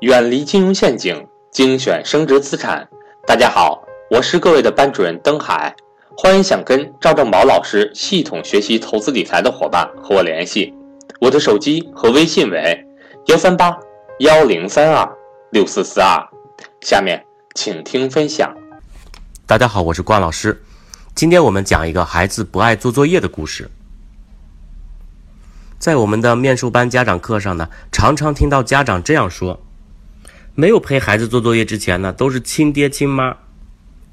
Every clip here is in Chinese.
远离金融陷阱，精选升值资产。大家好，我是各位的班主任登海，欢迎想跟赵正宝老师系统学习投资理财的伙伴和我联系，我的手机和微信为幺三八幺零三二六四四二。下面请听分享。大家好，我是关老师，今天我们讲一个孩子不爱做作业的故事。在我们的面授班家长课上呢，常常听到家长这样说。没有陪孩子做作业之前呢，都是亲爹亲妈；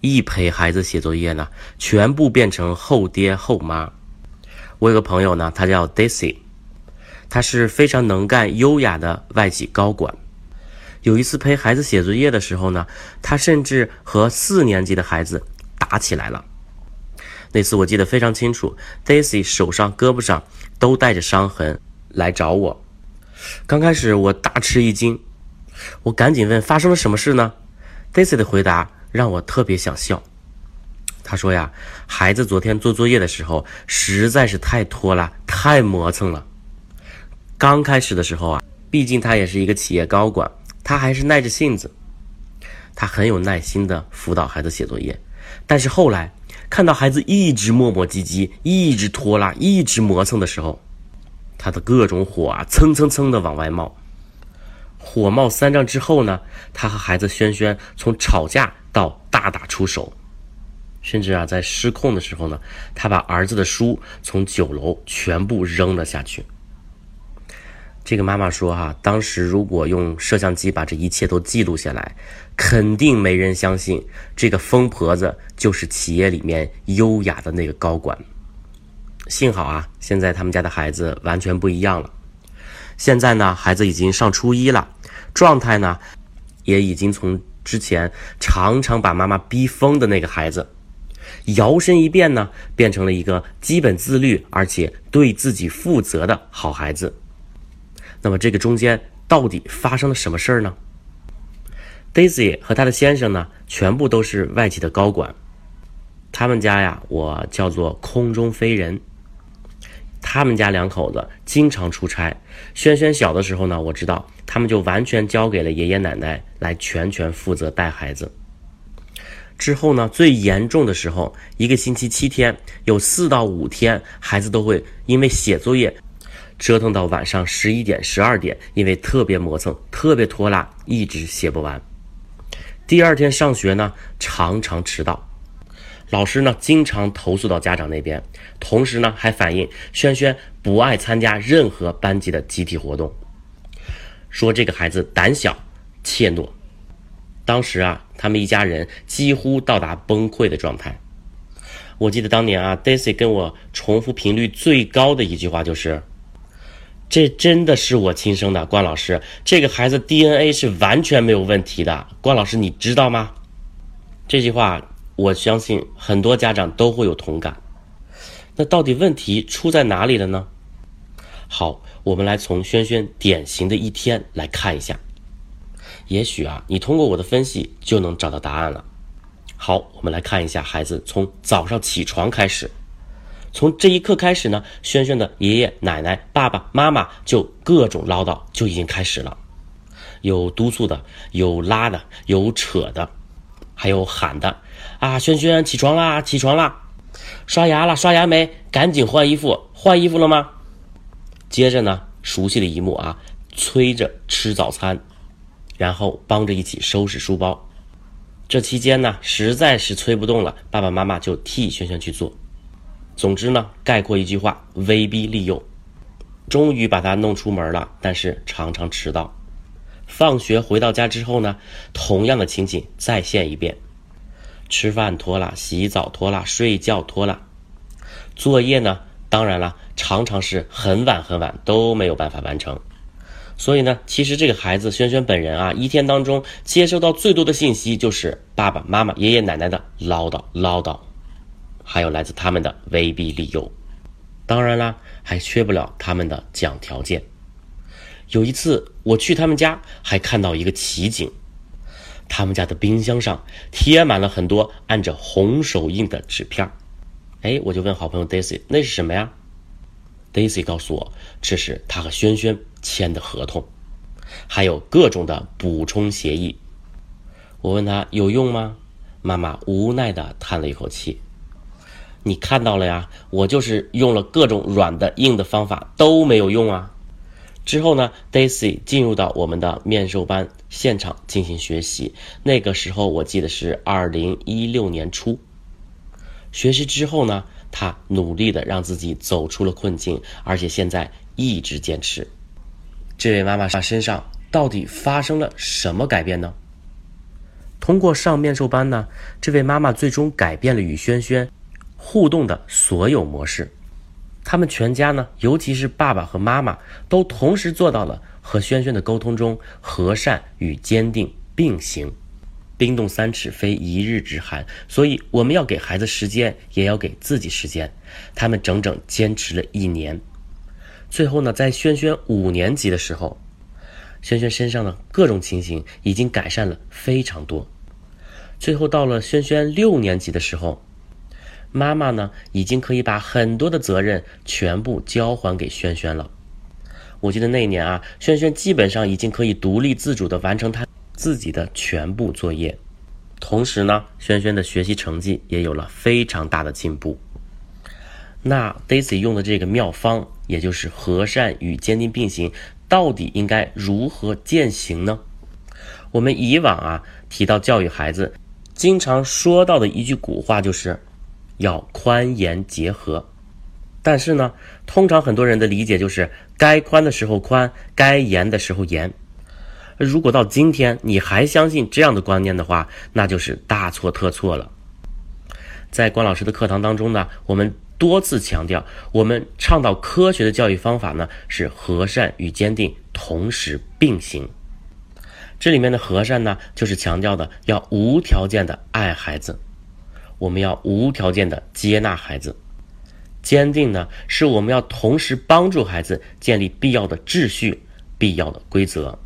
一陪孩子写作业呢，全部变成后爹后妈。我有个朋友呢，他叫 Daisy，他是非常能干、优雅的外企高管。有一次陪孩子写作业的时候呢，他甚至和四年级的孩子打起来了。那次我记得非常清楚，Daisy 手上、胳膊上都带着伤痕来找我。刚开始我大吃一惊。我赶紧问发生了什么事呢？Daisy 的回答让我特别想笑。他说呀，孩子昨天做作业的时候实在是太拖拉、太磨蹭了。刚开始的时候啊，毕竟他也是一个企业高管，他还是耐着性子，他很有耐心的辅导孩子写作业。但是后来看到孩子一直磨磨唧唧、一直拖拉、一直磨蹭的时候，他的各种火啊，蹭蹭蹭的往外冒。火冒三丈之后呢，他和孩子轩轩从吵架到大打出手，甚至啊，在失控的时候呢，他把儿子的书从九楼全部扔了下去。这个妈妈说：“哈，当时如果用摄像机把这一切都记录下来，肯定没人相信这个疯婆子就是企业里面优雅的那个高管。幸好啊，现在他们家的孩子完全不一样了。现在呢，孩子已经上初一了。”状态呢，也已经从之前常常把妈妈逼疯的那个孩子，摇身一变呢，变成了一个基本自律而且对自己负责的好孩子。那么这个中间到底发生了什么事儿呢？Daisy 和她的先生呢，全部都是外企的高管，他们家呀，我叫做空中飞人。他们家两口子经常出差。轩轩小的时候呢，我知道他们就完全交给了爷爷奶奶来全权负责带孩子。之后呢，最严重的时候，一个星期七天，有四到五天，孩子都会因为写作业折腾到晚上十一点、十二点，因为特别磨蹭、特别拖拉，一直写不完。第二天上学呢，常常迟到。老师呢，经常投诉到家长那边，同时呢，还反映轩轩不爱参加任何班级的集体活动，说这个孩子胆小、怯懦。当时啊，他们一家人几乎到达崩溃的状态。我记得当年啊，Daisy 跟我重复频率最高的一句话就是：“这真的是我亲生的，关老师，这个孩子 DNA 是完全没有问题的，关老师你知道吗？”这句话。我相信很多家长都会有同感。那到底问题出在哪里了呢？好，我们来从轩轩典型的一天来看一下。也许啊，你通过我的分析就能找到答案了。好，我们来看一下孩子从早上起床开始，从这一刻开始呢，轩轩的爷爷奶奶、爸爸妈妈就各种唠叨就已经开始了，有督促的，有拉的，有扯的。还有喊的啊，轩轩起床啦，起床啦，刷牙了，刷牙没？赶紧换衣服，换衣服了吗？接着呢，熟悉的一幕啊，催着吃早餐，然后帮着一起收拾书包。这期间呢，实在是催不动了，爸爸妈妈就替轩轩去做。总之呢，概括一句话：威逼利诱。终于把他弄出门了，但是常常迟到。放学回到家之后呢，同样的情景再现一遍：吃饭拖拉，洗澡拖拉，睡觉拖拉。作业呢，当然了，常常是很晚很晚都没有办法完成。所以呢，其实这个孩子轩轩本人啊，一天当中接收到最多的信息就是爸爸妈妈、爷爷奶奶的唠叨唠叨，还有来自他们的威逼利诱。当然啦，还缺不了他们的讲条件。有一次我去他们家，还看到一个奇景，他们家的冰箱上贴满了很多按着红手印的纸片哎，我就问好朋友 Daisy，那是什么呀？Daisy 告诉我，这是他和轩轩签的合同。还有各种的补充协议。我问他有用吗？妈妈无奈地叹了一口气。你看到了呀，我就是用了各种软的、硬的方法都没有用啊。之后呢，Daisy 进入到我们的面授班现场进行学习。那个时候我记得是二零一六年初。学习之后呢，他努力的让自己走出了困境，而且现在一直坚持。这位妈妈身上到底发生了什么改变呢？通过上面授班呢，这位妈妈最终改变了与轩轩互动的所有模式。他们全家呢，尤其是爸爸和妈妈，都同时做到了和轩轩的沟通中和善与坚定并行。冰冻三尺非一日之寒，所以我们要给孩子时间，也要给自己时间。他们整整坚持了一年，最后呢，在轩轩五年级的时候，轩轩身上的各种情形已经改善了非常多。最后到了轩轩六年级的时候，妈妈呢已经可以把很多的责任全部交还给轩轩了。我记得那一年啊，轩轩基本上已经可以独立自主的完成他。自己的全部作业，同时呢，轩轩的学习成绩也有了非常大的进步。那 Daisy 用的这个妙方，也就是和善与坚定并行，到底应该如何践行呢？我们以往啊提到教育孩子，经常说到的一句古话就是要宽严结合。但是呢，通常很多人的理解就是该宽的时候宽，该严的时候严。如果到今天你还相信这样的观念的话，那就是大错特错了。在关老师的课堂当中呢，我们多次强调，我们倡导科学的教育方法呢是和善与坚定同时并行。这里面的和善呢，就是强调的要无条件的爱孩子，我们要无条件的接纳孩子；坚定呢，是我们要同时帮助孩子建立必要的秩序、必要的规则。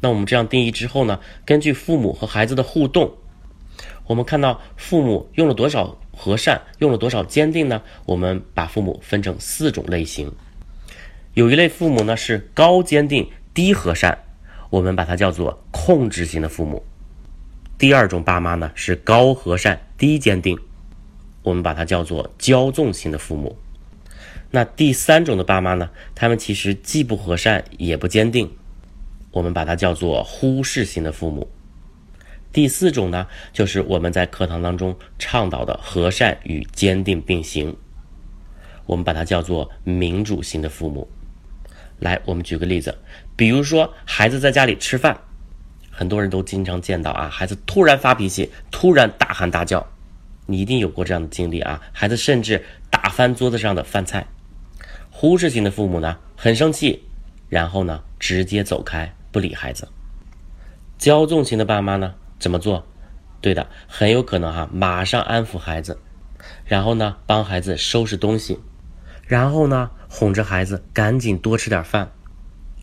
那我们这样定义之后呢？根据父母和孩子的互动，我们看到父母用了多少和善，用了多少坚定呢？我们把父母分成四种类型。有一类父母呢是高坚定低和善，我们把它叫做控制型的父母。第二种爸妈呢是高和善低坚定，我们把它叫做骄纵型的父母。那第三种的爸妈呢，他们其实既不和善也不坚定。我们把它叫做忽视型的父母。第四种呢，就是我们在课堂当中倡导的和善与坚定并行。我们把它叫做民主型的父母。来，我们举个例子，比如说孩子在家里吃饭，很多人都经常见到啊，孩子突然发脾气，突然大喊大叫，你一定有过这样的经历啊，孩子甚至打翻桌子上的饭菜。忽视型的父母呢，很生气，然后呢，直接走开。不理孩子，骄纵型的爸妈呢？怎么做？对的，很有可能哈，马上安抚孩子，然后呢，帮孩子收拾东西，然后呢，哄着孩子赶紧多吃点饭。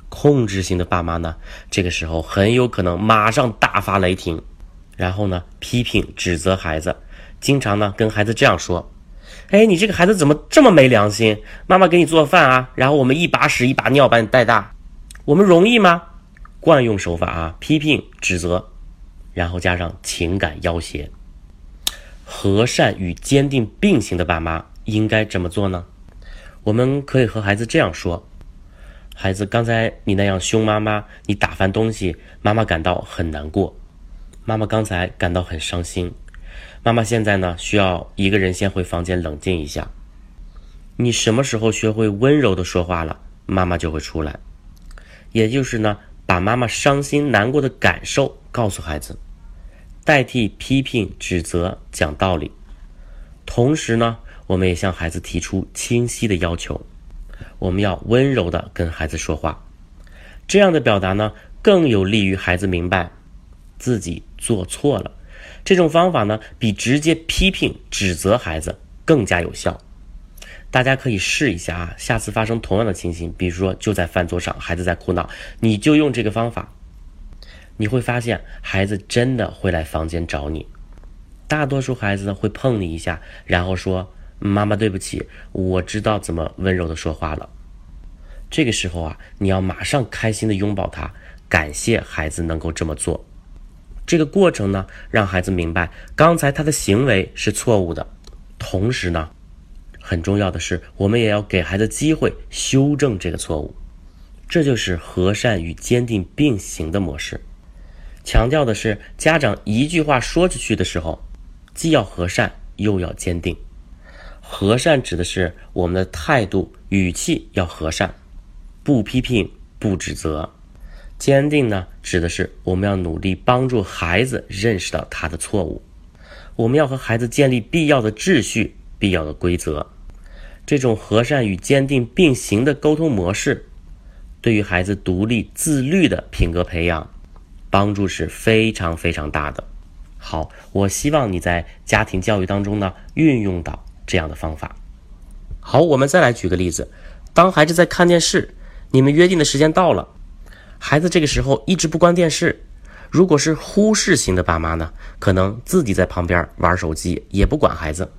控制型的爸妈呢？这个时候很有可能马上大发雷霆，然后呢，批评指责孩子，经常呢跟孩子这样说：“哎，你这个孩子怎么这么没良心？妈妈给你做饭啊，然后我们一把屎一把尿把你带大，我们容易吗？”惯用手法啊，批评、指责，然后加上情感要挟。和善与坚定并行的爸妈应该怎么做呢？我们可以和孩子这样说：“孩子，刚才你那样凶妈妈，你打翻东西，妈妈感到很难过。妈妈刚才感到很伤心。妈妈现在呢，需要一个人先回房间冷静一下。你什么时候学会温柔的说话了，妈妈就会出来。也就是呢。”把妈妈伤心难过的感受告诉孩子，代替批评指责讲道理。同时呢，我们也向孩子提出清晰的要求，我们要温柔的跟孩子说话。这样的表达呢，更有利于孩子明白自己做错了。这种方法呢，比直接批评指责孩子更加有效。大家可以试一下啊，下次发生同样的情形，比如说就在饭桌上，孩子在哭闹，你就用这个方法，你会发现孩子真的会来房间找你。大多数孩子会碰你一下，然后说：“妈妈对不起，我知道怎么温柔的说话了。”这个时候啊，你要马上开心的拥抱他，感谢孩子能够这么做。这个过程呢，让孩子明白刚才他的行为是错误的，同时呢，很重要的是，我们也要给孩子机会修正这个错误。这就是和善与坚定并行的模式。强调的是，家长一句话说出去的时候，既要和善又要坚定。和善指的是我们的态度、语气要和善，不批评、不指责；坚定呢，指的是我们要努力帮助孩子认识到他的错误。我们要和孩子建立必要的秩序、必要的规则。这种和善与坚定并行的沟通模式，对于孩子独立自律的品格培养，帮助是非常非常大的。好，我希望你在家庭教育当中呢，运用到。这样的方法，好，我们再来举个例子。当孩子在看电视，你们约定的时间到了，孩子这个时候一直不关电视。如果是忽视型的爸妈呢，可能自己在旁边玩手机，也不管孩子。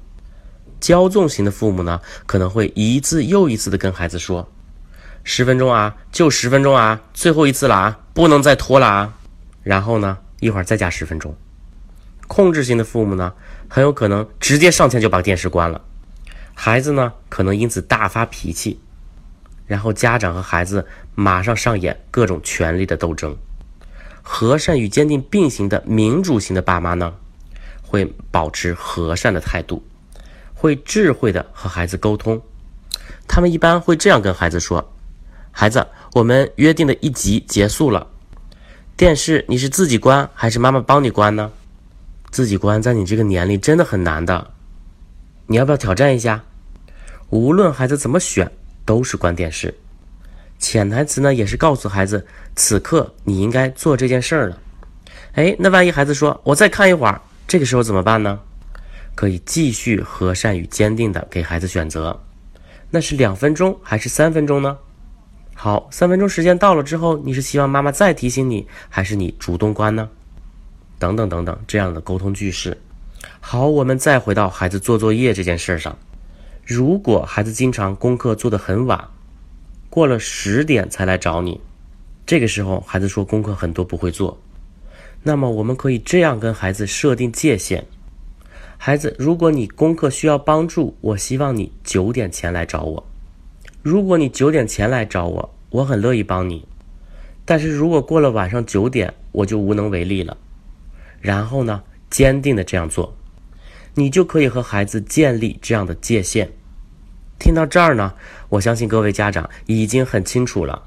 骄纵型的父母呢，可能会一次又一次的跟孩子说：“十分钟啊，就十分钟啊，最后一次了啊，不能再拖了啊。”然后呢，一会儿再加十分钟。控制型的父母呢？很有可能直接上前就把电视关了，孩子呢可能因此大发脾气，然后家长和孩子马上上演各种权力的斗争。和善与坚定并行的民主型的爸妈呢，会保持和善的态度，会智慧的和孩子沟通。他们一般会这样跟孩子说：“孩子，我们约定的一集结束了，电视你是自己关还是妈妈帮你关呢？”自己关在你这个年龄真的很难的，你要不要挑战一下？无论孩子怎么选，都是关电视。潜台词呢，也是告诉孩子，此刻你应该做这件事儿了。哎，那万一孩子说我再看一会儿，这个时候怎么办呢？可以继续和善与坚定的给孩子选择，那是两分钟还是三分钟呢？好，三分钟时间到了之后，你是希望妈妈再提醒你，还是你主动关呢？等等等等，这样的沟通句式。好，我们再回到孩子做作业这件事上。如果孩子经常功课做得很晚，过了十点才来找你，这个时候孩子说功课很多不会做，那么我们可以这样跟孩子设定界限：孩子，如果你功课需要帮助，我希望你九点前来找我。如果你九点前来找我，我很乐意帮你。但是如果过了晚上九点，我就无能为力了。然后呢，坚定的这样做，你就可以和孩子建立这样的界限。听到这儿呢，我相信各位家长已经很清楚了，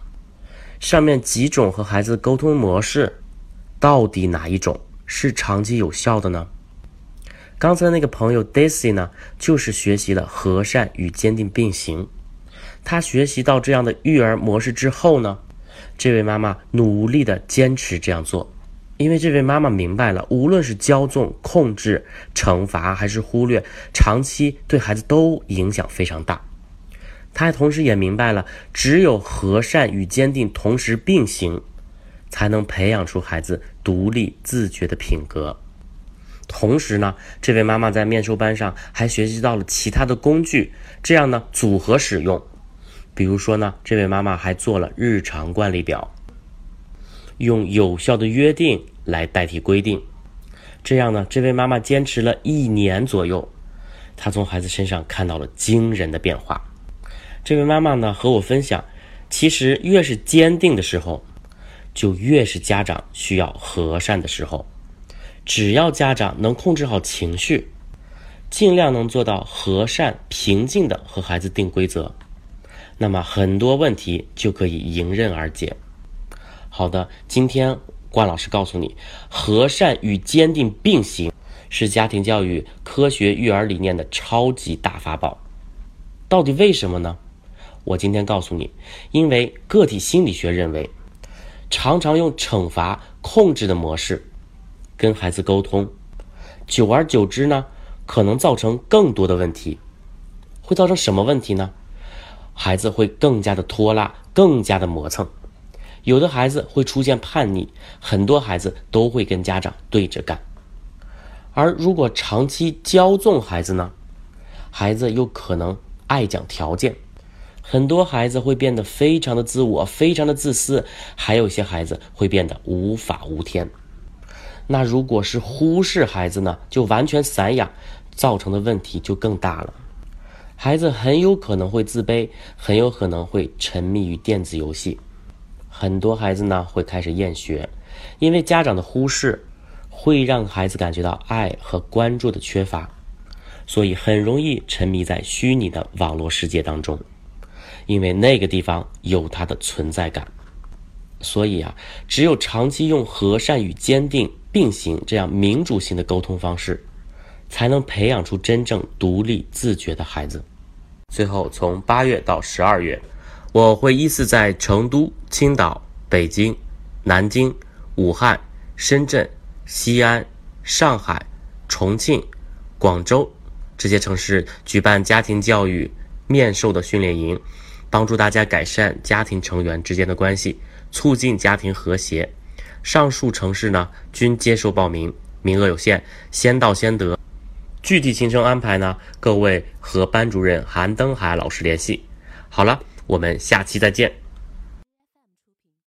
上面几种和孩子沟通模式，到底哪一种是长期有效的呢？刚才那个朋友 Daisy 呢，就是学习了和善与坚定并行。他学习到这样的育儿模式之后呢，这位妈妈努力的坚持这样做。因为这位妈妈明白了，无论是骄纵、控制、惩罚，还是忽略，长期对孩子都影响非常大。她同时也明白了，只有和善与坚定同时并行，才能培养出孩子独立自觉的品格。同时呢，这位妈妈在面授班上还学习到了其他的工具，这样呢组合使用。比如说呢，这位妈妈还做了日常惯例表。用有效的约定来代替规定，这样呢？这位妈妈坚持了一年左右，她从孩子身上看到了惊人的变化。这位妈妈呢和我分享，其实越是坚定的时候，就越是家长需要和善的时候。只要家长能控制好情绪，尽量能做到和善平静的和孩子定规则，那么很多问题就可以迎刃而解。好的，今天关老师告诉你，和善与坚定并行，是家庭教育科学育儿理念的超级大法宝。到底为什么呢？我今天告诉你，因为个体心理学认为，常常用惩罚控制的模式跟孩子沟通，久而久之呢，可能造成更多的问题。会造成什么问题呢？孩子会更加的拖拉，更加的磨蹭。有的孩子会出现叛逆，很多孩子都会跟家长对着干。而如果长期骄纵孩子呢，孩子又可能爱讲条件，很多孩子会变得非常的自我，非常的自私，还有一些孩子会变得无法无天。那如果是忽视孩子呢，就完全散养，造成的问题就更大了。孩子很有可能会自卑，很有可能会沉迷于电子游戏。很多孩子呢会开始厌学，因为家长的忽视，会让孩子感觉到爱和关注的缺乏，所以很容易沉迷在虚拟的网络世界当中，因为那个地方有他的存在感。所以啊，只有长期用和善与坚定并行这样民主性的沟通方式。才能培养出真正独立自觉的孩子。最后，从八月到十二月，我会依次在成都、青岛、北京、南京、武汉、深圳、西安、上海、重庆、广州这些城市举办家庭教育面授的训练营，帮助大家改善家庭成员之间的关系，促进家庭和谐。上述城市呢均接受报名，名额有限，先到先得。具体行程安排呢？各位和班主任韩登海老师联系。好了，我们下期再见。